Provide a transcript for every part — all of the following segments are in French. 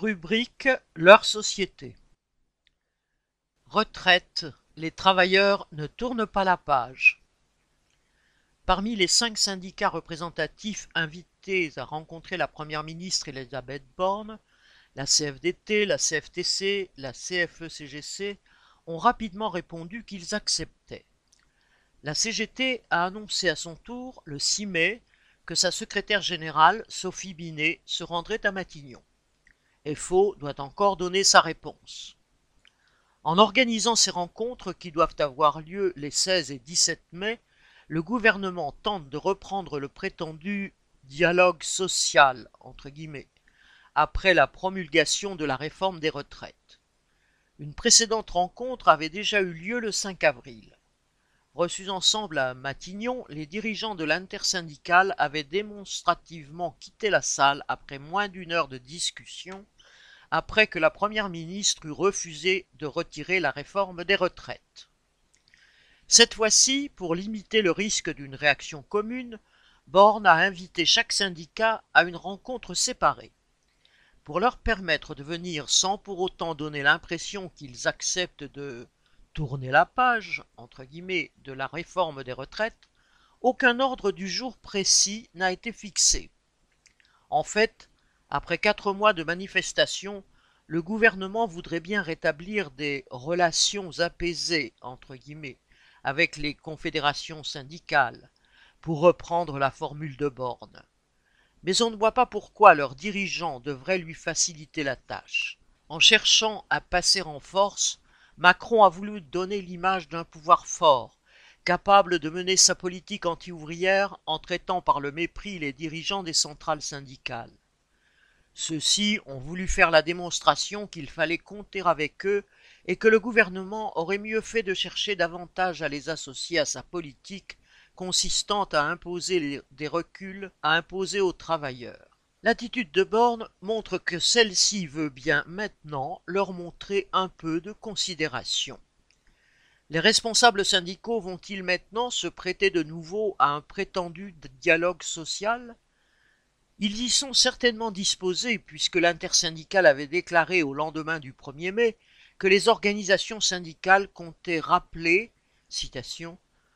Rubrique Leur société. Retraite. Les travailleurs ne tournent pas la page. Parmi les cinq syndicats représentatifs invités à rencontrer la Première ministre Elisabeth Borne, la CFDT, la CFTC, la CFE-CGC ont rapidement répondu qu'ils acceptaient. La CGT a annoncé à son tour, le 6 mai, que sa secrétaire générale, Sophie Binet, se rendrait à Matignon. FO doit encore donner sa réponse. En organisant ces rencontres qui doivent avoir lieu les 16 et 17 mai, le gouvernement tente de reprendre le prétendu dialogue social entre guillemets après la promulgation de la réforme des retraites. Une précédente rencontre avait déjà eu lieu le 5 avril. Reçus ensemble à Matignon, les dirigeants de l'intersyndicale avaient démonstrativement quitté la salle après moins d'une heure de discussion, après que la première ministre eut refusé de retirer la réforme des retraites. Cette fois-ci, pour limiter le risque d'une réaction commune, Borne a invité chaque syndicat à une rencontre séparée. Pour leur permettre de venir sans pour autant donner l'impression qu'ils acceptent de tourner la page, de la réforme des retraites, aucun ordre du jour précis n'a été fixé. En fait, après quatre mois de manifestations, le gouvernement voudrait bien rétablir des relations apaisées, entre guillemets, avec les confédérations syndicales, pour reprendre la formule de Borne. Mais on ne voit pas pourquoi leurs dirigeants devraient lui faciliter la tâche. En cherchant à passer en force, Macron a voulu donner l'image d'un pouvoir fort, capable de mener sa politique anti-ouvrière en traitant par le mépris les dirigeants des centrales syndicales. Ceux-ci ont voulu faire la démonstration qu'il fallait compter avec eux et que le gouvernement aurait mieux fait de chercher davantage à les associer à sa politique consistant à imposer des reculs, à imposer aux travailleurs. L'attitude de Borne montre que celle-ci veut bien maintenant leur montrer un peu de considération. Les responsables syndicaux vont-ils maintenant se prêter de nouveau à un prétendu dialogue social? Ils y sont certainement disposés puisque l'intersyndicale avait déclaré au lendemain du 1er mai que les organisations syndicales comptaient rappeler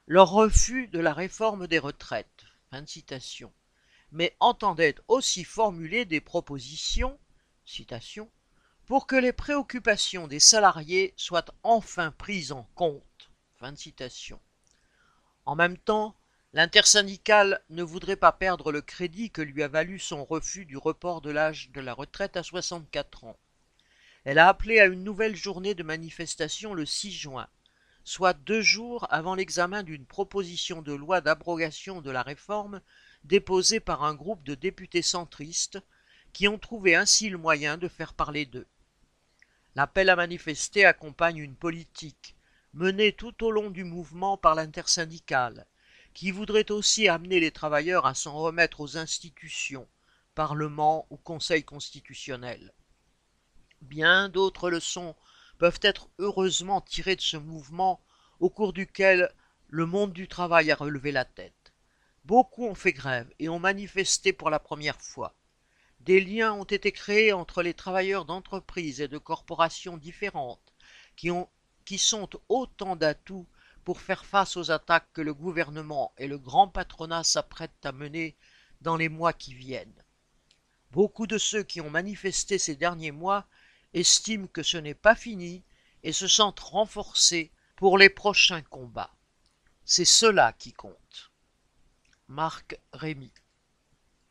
leur refus de la réforme des retraites. Fin de citation mais entendait aussi formuler des propositions pour que les préoccupations des salariés soient enfin prises en compte. En même temps, l'intersyndicale ne voudrait pas perdre le crédit que lui a valu son refus du report de l'âge de la retraite à 64 ans. Elle a appelé à une nouvelle journée de manifestation le 6 juin, soit deux jours avant l'examen d'une proposition de loi d'abrogation de la réforme déposée par un groupe de députés centristes qui ont trouvé ainsi le moyen de faire parler d'eux. L'appel à manifester accompagne une politique menée tout au long du mouvement par l'intersyndicale, qui voudrait aussi amener les travailleurs à s'en remettre aux institutions, Parlement ou Conseil constitutionnel. Bien d'autres leçons peuvent être heureusement tirées de ce mouvement au cours duquel le monde du travail a relevé la tête. Beaucoup ont fait grève et ont manifesté pour la première fois. Des liens ont été créés entre les travailleurs d'entreprises et de corporations différentes, qui, ont, qui sont autant d'atouts pour faire face aux attaques que le gouvernement et le grand patronat s'apprêtent à mener dans les mois qui viennent. Beaucoup de ceux qui ont manifesté ces derniers mois estiment que ce n'est pas fini et se sentent renforcés pour les prochains combats. C'est cela qui compte. Marc Rémy